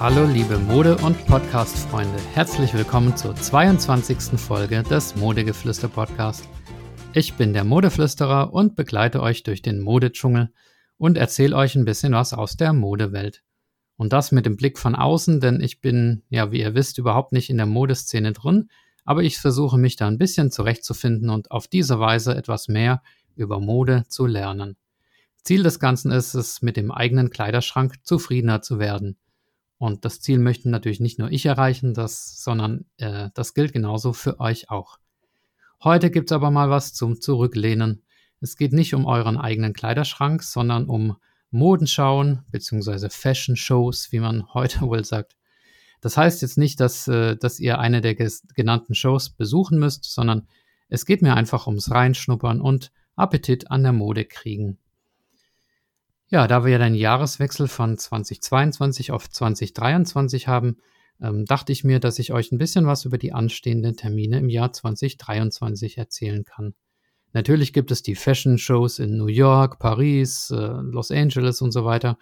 Hallo liebe Mode- und Podcast-Freunde, herzlich willkommen zur 22. Folge des Modegeflüster Podcast. Ich bin der Modeflüsterer und begleite euch durch den Modedschungel und erzähle euch ein bisschen was aus der Modewelt. Und das mit dem Blick von außen, denn ich bin, ja, wie ihr wisst, überhaupt nicht in der Modeszene drin, aber ich versuche mich da ein bisschen zurechtzufinden und auf diese Weise etwas mehr über Mode zu lernen. Ziel des Ganzen ist es, mit dem eigenen Kleiderschrank zufriedener zu werden. Und das Ziel möchten natürlich nicht nur ich erreichen, das, sondern äh, das gilt genauso für euch auch. Heute gibt's aber mal was zum Zurücklehnen. Es geht nicht um euren eigenen Kleiderschrank, sondern um Modenschauen bzw. Fashion Shows, wie man heute wohl sagt. Das heißt jetzt nicht, dass, äh, dass ihr eine der genannten Shows besuchen müsst, sondern es geht mir einfach ums Reinschnuppern und Appetit an der Mode kriegen. Ja, da wir ja den Jahreswechsel von 2022 auf 2023 haben, ähm, dachte ich mir, dass ich euch ein bisschen was über die anstehenden Termine im Jahr 2023 erzählen kann. Natürlich gibt es die Fashion-Shows in New York, Paris, äh, Los Angeles und so weiter,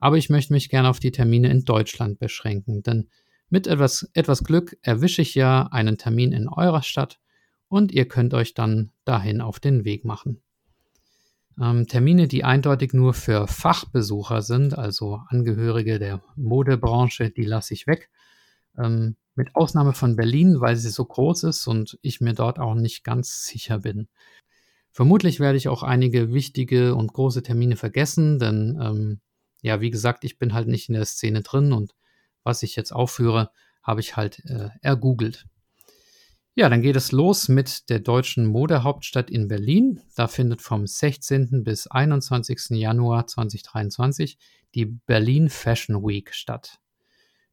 aber ich möchte mich gerne auf die Termine in Deutschland beschränken, denn mit etwas, etwas Glück erwische ich ja einen Termin in eurer Stadt und ihr könnt euch dann dahin auf den Weg machen. Ähm, Termine, die eindeutig nur für Fachbesucher sind, also Angehörige der Modebranche, die lasse ich weg. Ähm, mit Ausnahme von Berlin, weil sie so groß ist und ich mir dort auch nicht ganz sicher bin. Vermutlich werde ich auch einige wichtige und große Termine vergessen, denn ähm, ja, wie gesagt, ich bin halt nicht in der Szene drin und was ich jetzt aufführe, habe ich halt äh, ergoogelt. Ja, dann geht es los mit der deutschen Modehauptstadt in Berlin. Da findet vom 16. bis 21. Januar 2023 die Berlin Fashion Week statt.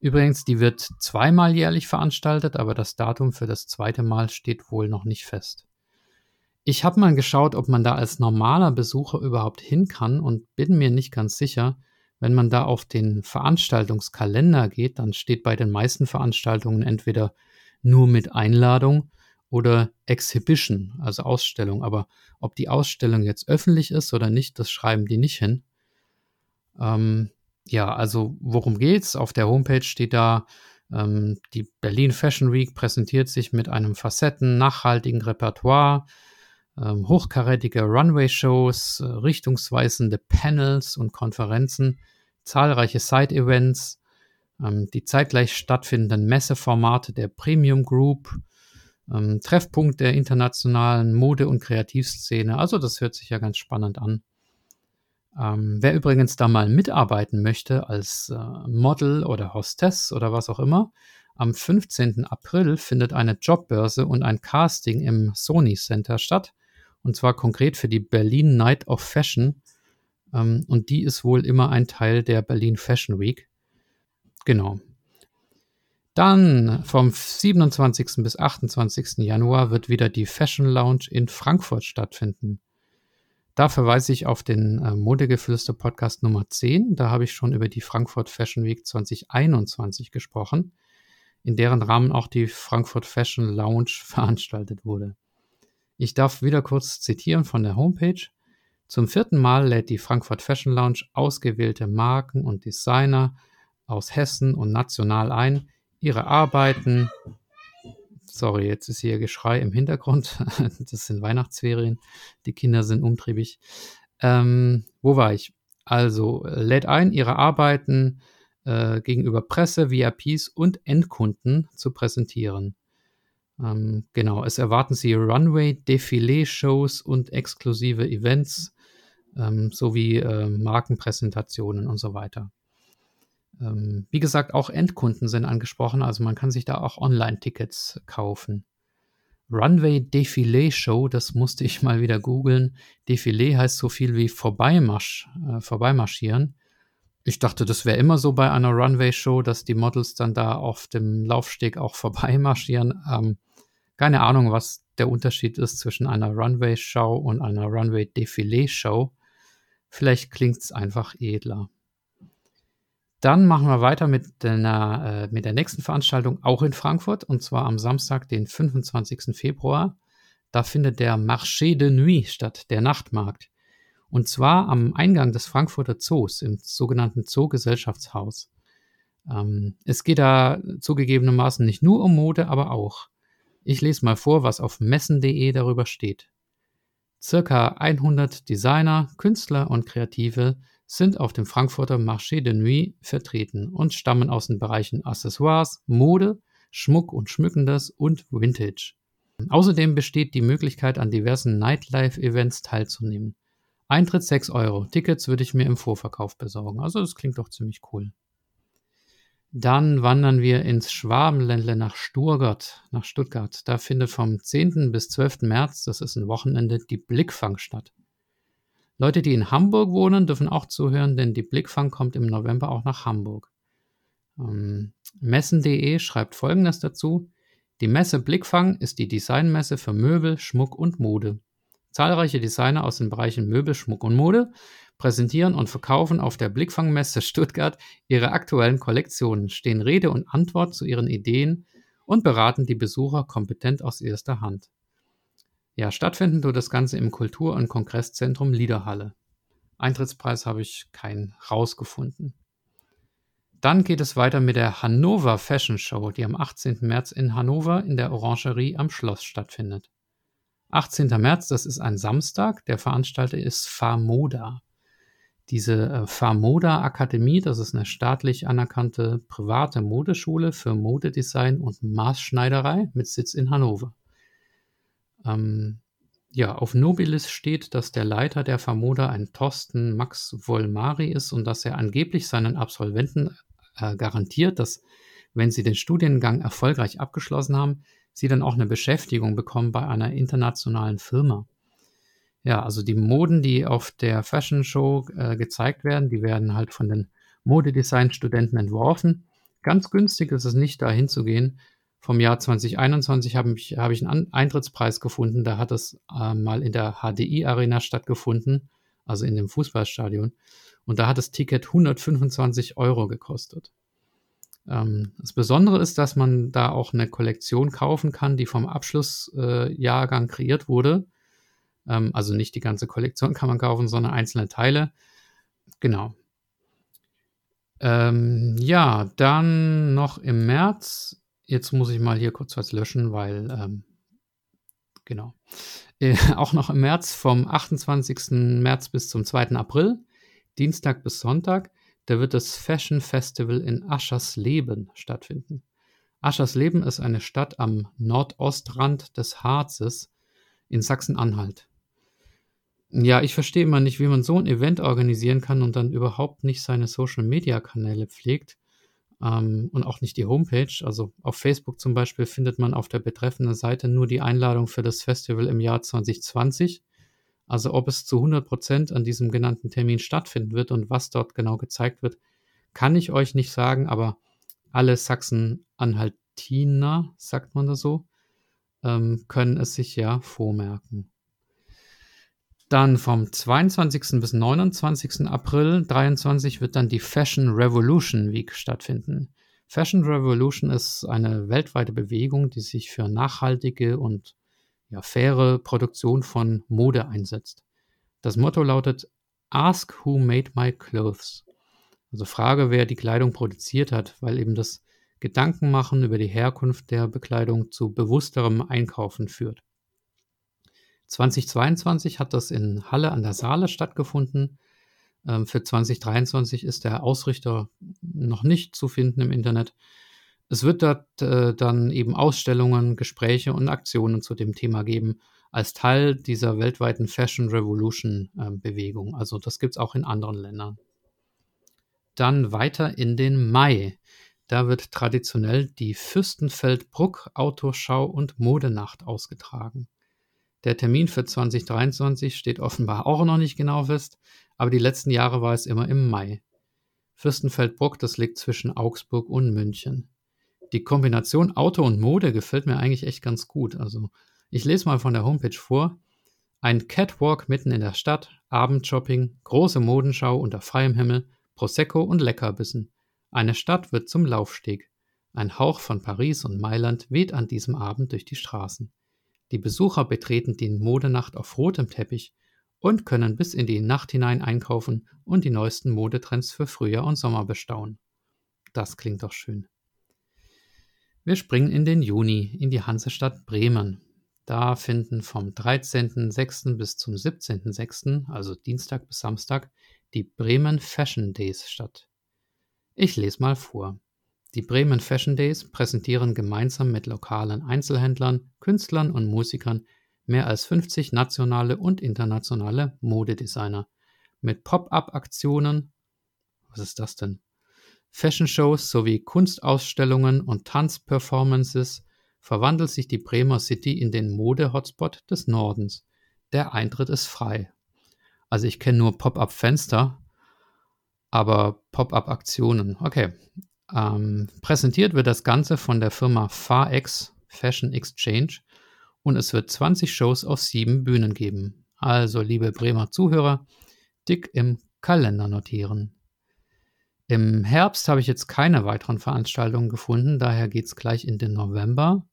Übrigens, die wird zweimal jährlich veranstaltet, aber das Datum für das zweite Mal steht wohl noch nicht fest. Ich habe mal geschaut, ob man da als normaler Besucher überhaupt hin kann und bin mir nicht ganz sicher. Wenn man da auf den Veranstaltungskalender geht, dann steht bei den meisten Veranstaltungen entweder nur mit Einladung oder Exhibition, also Ausstellung. Aber ob die Ausstellung jetzt öffentlich ist oder nicht, das schreiben die nicht hin. Ähm, ja, also worum geht's? Auf der Homepage steht da, ähm, die Berlin Fashion Week präsentiert sich mit einem facetten, nachhaltigen Repertoire, ähm, hochkarätige Runway-Shows, äh, richtungsweisende Panels und Konferenzen, zahlreiche Side-Events, ähm, die zeitgleich stattfindenden Messeformate der Premium Group, ähm, Treffpunkt der internationalen Mode- und Kreativszene. Also das hört sich ja ganz spannend an. Ähm, wer übrigens da mal mitarbeiten möchte als äh, Model oder Hostess oder was auch immer, am 15. April findet eine Jobbörse und ein Casting im Sony Center statt. Und zwar konkret für die Berlin Night of Fashion. Ähm, und die ist wohl immer ein Teil der Berlin Fashion Week. Genau. Dann vom 27. bis 28. Januar wird wieder die Fashion Lounge in Frankfurt stattfinden. Da verweise ich auf den äh, Modegeflüster Podcast Nummer 10. Da habe ich schon über die Frankfurt Fashion Week 2021 gesprochen, in deren Rahmen auch die Frankfurt Fashion Lounge veranstaltet wurde. Ich darf wieder kurz zitieren von der Homepage. Zum vierten Mal lädt die Frankfurt Fashion Lounge ausgewählte Marken und Designer aus Hessen und national ein, ihre Arbeiten, sorry, jetzt ist hier Geschrei im Hintergrund, das sind Weihnachtsferien, die Kinder sind umtriebig. Ähm, wo war ich? Also lädt ein, ihre Arbeiten äh, gegenüber Presse, VIPs und Endkunden zu präsentieren. Ähm, genau, es erwarten sie Runway, Defilé-Shows und exklusive Events ähm, sowie äh, Markenpräsentationen und so weiter. Ähm, wie gesagt, auch Endkunden sind angesprochen, also man kann sich da auch Online-Tickets kaufen. Runway Defilé Show, das musste ich mal wieder googeln. Defilé heißt so viel wie Vorbeimarsch, äh, vorbeimarschieren. Ich dachte, das wäre immer so bei einer Runway-Show, dass die Models dann da auf dem Laufsteg auch vorbeimarschieren. Ähm, keine Ahnung, was der Unterschied ist zwischen einer Runway-Show und einer Runway-Defilé-Show. Vielleicht klingt es einfach edler. Dann machen wir weiter mit, der, äh, mit der nächsten Veranstaltung, auch in Frankfurt, und zwar am Samstag, den 25. Februar. Da findet der Marché de Nuit statt, der Nachtmarkt. Und zwar am Eingang des Frankfurter Zoos, im sogenannten Zoogesellschaftshaus. Ähm, es geht da zugegebenermaßen nicht nur um Mode, aber auch. Ich lese mal vor, was auf messen.de darüber steht. Circa 100 Designer, Künstler und Kreative sind auf dem Frankfurter Marché de Nuit vertreten und stammen aus den Bereichen Accessoires, Mode, Schmuck und Schmückendes und Vintage. Außerdem besteht die Möglichkeit, an diversen Nightlife-Events teilzunehmen. Eintritt 6 Euro. Tickets würde ich mir im Vorverkauf besorgen. Also das klingt doch ziemlich cool. Dann wandern wir ins Schwabenländle nach Sturgart, nach Stuttgart. Da findet vom 10. bis 12. März, das ist ein Wochenende, die Blickfang statt. Leute, die in Hamburg wohnen, dürfen auch zuhören, denn die Blickfang kommt im November auch nach Hamburg. Ähm, Messen.de schreibt folgendes dazu. Die Messe Blickfang ist die Designmesse für Möbel, Schmuck und Mode. Zahlreiche Designer aus den Bereichen Möbel, Schmuck und Mode präsentieren und verkaufen auf der Blickfangmesse Stuttgart ihre aktuellen Kollektionen, stehen Rede und Antwort zu ihren Ideen und beraten die Besucher kompetent aus erster Hand. Ja, stattfinden tut das Ganze im Kultur- und Kongresszentrum Liederhalle. Eintrittspreis habe ich keinen rausgefunden. Dann geht es weiter mit der Hannover Fashion Show, die am 18. März in Hannover in der Orangerie am Schloss stattfindet. 18. März, das ist ein Samstag. Der Veranstalter ist Famoda. Diese äh, Famoda Akademie, das ist eine staatlich anerkannte private Modeschule für Modedesign und Maßschneiderei mit Sitz in Hannover. Ähm, ja, auf Nobilis steht, dass der Leiter der Famoda ein Thorsten Max Volmari ist und dass er angeblich seinen Absolventen äh, garantiert, dass wenn sie den Studiengang erfolgreich abgeschlossen haben, sie dann auch eine Beschäftigung bekommen bei einer internationalen Firma. Ja, also die Moden, die auf der Fashion Show äh, gezeigt werden, die werden halt von den Modedesign-Studenten entworfen. Ganz günstig ist es nicht, da hinzugehen. Vom Jahr 2021 habe ich, hab ich einen Eintrittspreis gefunden. Da hat es äh, mal in der HDI-Arena stattgefunden, also in dem Fußballstadion. Und da hat das Ticket 125 Euro gekostet. Ähm, das Besondere ist, dass man da auch eine Kollektion kaufen kann, die vom Abschlussjahrgang äh, kreiert wurde. Ähm, also nicht die ganze Kollektion kann man kaufen, sondern einzelne Teile. Genau. Ähm, ja, dann noch im März. Jetzt muss ich mal hier kurz was löschen, weil ähm, genau. Äh, auch noch im März vom 28. März bis zum 2. April, Dienstag bis Sonntag, da wird das Fashion Festival in Aschersleben stattfinden. Aschersleben ist eine Stadt am Nordostrand des Harzes in Sachsen-Anhalt. Ja, ich verstehe immer nicht, wie man so ein Event organisieren kann und dann überhaupt nicht seine Social-Media-Kanäle pflegt ähm, und auch nicht die Homepage. Also auf Facebook zum Beispiel findet man auf der betreffenden Seite nur die Einladung für das Festival im Jahr 2020. Also ob es zu 100 Prozent an diesem genannten Termin stattfinden wird und was dort genau gezeigt wird, kann ich euch nicht sagen, aber alle Sachsen-Anhaltiner, sagt man das so, ähm, können es sich ja vormerken. Dann vom 22. bis 29. April 23 wird dann die Fashion Revolution Week stattfinden. Fashion Revolution ist eine weltweite Bewegung, die sich für nachhaltige und ja, faire Produktion von Mode einsetzt. Das Motto lautet Ask who made my clothes. Also frage, wer die Kleidung produziert hat, weil eben das Gedankenmachen über die Herkunft der Bekleidung zu bewussterem Einkaufen führt. 2022 hat das in Halle an der Saale stattgefunden. Ähm, für 2023 ist der Ausrichter noch nicht zu finden im Internet. Es wird dort äh, dann eben Ausstellungen, Gespräche und Aktionen zu dem Thema geben, als Teil dieser weltweiten Fashion Revolution äh, Bewegung. Also das gibt es auch in anderen Ländern. Dann weiter in den Mai. Da wird traditionell die Fürstenfeldbruck Autoschau und Modenacht ausgetragen. Der Termin für 2023 steht offenbar auch noch nicht genau fest, aber die letzten Jahre war es immer im Mai. Fürstenfeldbruck, das liegt zwischen Augsburg und München. Die Kombination Auto und Mode gefällt mir eigentlich echt ganz gut. Also, ich lese mal von der Homepage vor. Ein Catwalk mitten in der Stadt, Abendshopping, große Modenschau unter freiem Himmel, Prosecco und Leckerbissen. Eine Stadt wird zum Laufsteg. Ein Hauch von Paris und Mailand weht an diesem Abend durch die Straßen. Die Besucher betreten die Modenacht auf rotem Teppich und können bis in die Nacht hinein einkaufen und die neuesten Modetrends für Frühjahr und Sommer bestaunen. Das klingt doch schön. Wir springen in den Juni, in die Hansestadt Bremen. Da finden vom 13.06. bis zum 17.06., also Dienstag bis Samstag, die Bremen Fashion Days statt. Ich lese mal vor. Die Bremen Fashion Days präsentieren gemeinsam mit lokalen Einzelhändlern, Künstlern und Musikern mehr als 50 nationale und internationale Modedesigner mit Pop-up-Aktionen, was ist das denn? Fashion-Shows sowie Kunstausstellungen und Tanzperformances verwandelt sich die Bremer City in den Mode-Hotspot des Nordens. Der Eintritt ist frei. Also ich kenne nur Pop-up-Fenster, aber Pop-up-Aktionen. Okay. Ähm, präsentiert wird das Ganze von der Firma FarX Fashion Exchange und es wird 20 Shows auf sieben Bühnen geben. Also, liebe Bremer Zuhörer, dick im Kalender notieren. Im Herbst habe ich jetzt keine weiteren Veranstaltungen gefunden, daher geht es gleich in den November.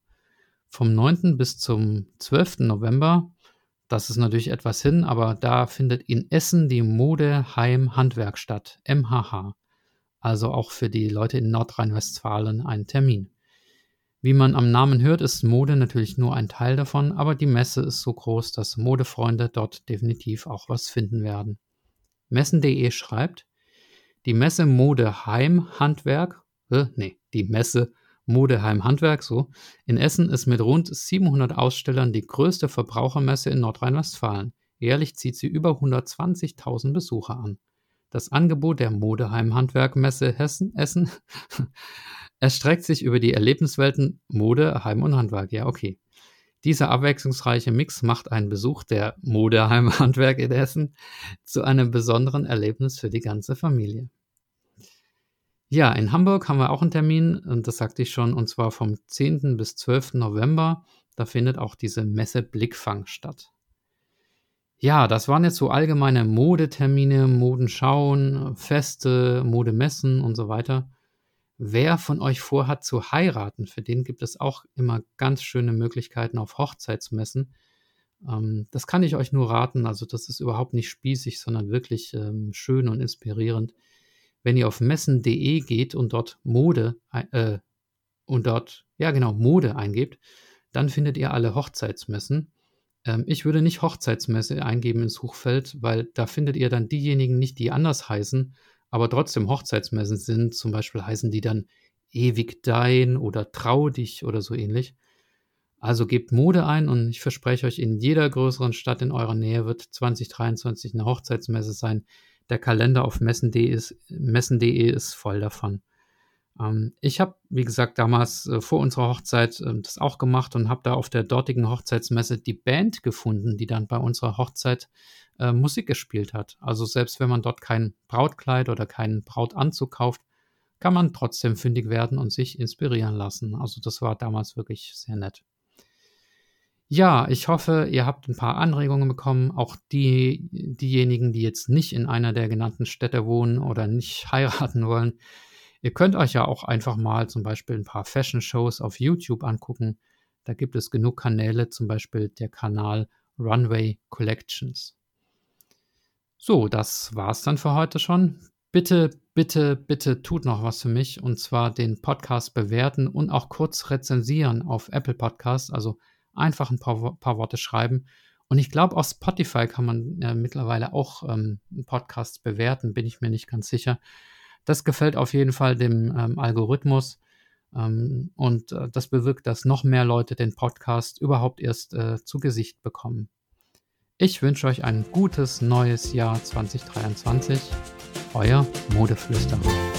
Vom 9. bis zum 12. November, das ist natürlich etwas hin, aber da findet in Essen die Modeheim Handwerk statt, MHH. Also auch für die Leute in Nordrhein-Westfalen ein Termin. Wie man am Namen hört, ist Mode natürlich nur ein Teil davon, aber die Messe ist so groß, dass Modefreunde dort definitiv auch was finden werden. Messen.de schreibt, die Messe Modeheim Handwerk, äh, nee, die Messe Modeheim Handwerk, so, in Essen ist mit rund 700 Ausstellern die größte Verbrauchermesse in Nordrhein-Westfalen. Jährlich zieht sie über 120.000 Besucher an. Das Angebot der Modeheim Handwerkmesse Hessen, Essen erstreckt sich über die Erlebniswelten Mode, Heim und Handwerk. Ja, okay. Dieser abwechslungsreiche Mix macht einen Besuch der Modeheim Handwerk in Essen zu einem besonderen Erlebnis für die ganze Familie. Ja, in Hamburg haben wir auch einen Termin, und das sagte ich schon, und zwar vom 10. bis 12. November. Da findet auch diese Messe Blickfang statt. Ja, das waren jetzt so allgemeine Modetermine, Modenschauen, Feste, Modemessen und so weiter. Wer von euch vorhat zu heiraten, für den gibt es auch immer ganz schöne Möglichkeiten auf Hochzeitsmessen. Ähm, das kann ich euch nur raten. Also das ist überhaupt nicht spießig, sondern wirklich ähm, schön und inspirierend. Wenn ihr auf messen.de geht und dort Mode äh, und dort, ja genau, Mode eingebt, dann findet ihr alle Hochzeitsmessen. Ähm, ich würde nicht Hochzeitsmesse eingeben ins Suchfeld, weil da findet ihr dann diejenigen nicht, die anders heißen, aber trotzdem Hochzeitsmessen sind, zum Beispiel heißen die dann ewig dein oder trau dich oder so ähnlich. Also gebt Mode ein und ich verspreche euch, in jeder größeren Stadt in eurer Nähe wird 2023 eine Hochzeitsmesse sein. Der Kalender auf messen.de ist, messen ist voll davon. Ähm, ich habe, wie gesagt, damals äh, vor unserer Hochzeit äh, das auch gemacht und habe da auf der dortigen Hochzeitsmesse die Band gefunden, die dann bei unserer Hochzeit äh, Musik gespielt hat. Also selbst wenn man dort kein Brautkleid oder keinen Brautanzug kauft, kann man trotzdem fündig werden und sich inspirieren lassen. Also das war damals wirklich sehr nett. Ja, ich hoffe, ihr habt ein paar Anregungen bekommen. Auch die, diejenigen, die jetzt nicht in einer der genannten Städte wohnen oder nicht heiraten wollen. Ihr könnt euch ja auch einfach mal zum Beispiel ein paar Fashion-Shows auf YouTube angucken. Da gibt es genug Kanäle, zum Beispiel der Kanal Runway Collections. So, das war's dann für heute schon. Bitte, bitte, bitte tut noch was für mich und zwar den Podcast bewerten und auch kurz rezensieren auf Apple Podcasts, also einfach ein paar, paar Worte schreiben. Und ich glaube, auf Spotify kann man äh, mittlerweile auch ähm, Podcasts bewerten, bin ich mir nicht ganz sicher. Das gefällt auf jeden Fall dem ähm, Algorithmus ähm, und äh, das bewirkt, dass noch mehr Leute den Podcast überhaupt erst äh, zu Gesicht bekommen. Ich wünsche euch ein gutes neues Jahr 2023. Euer Modeflüsterer.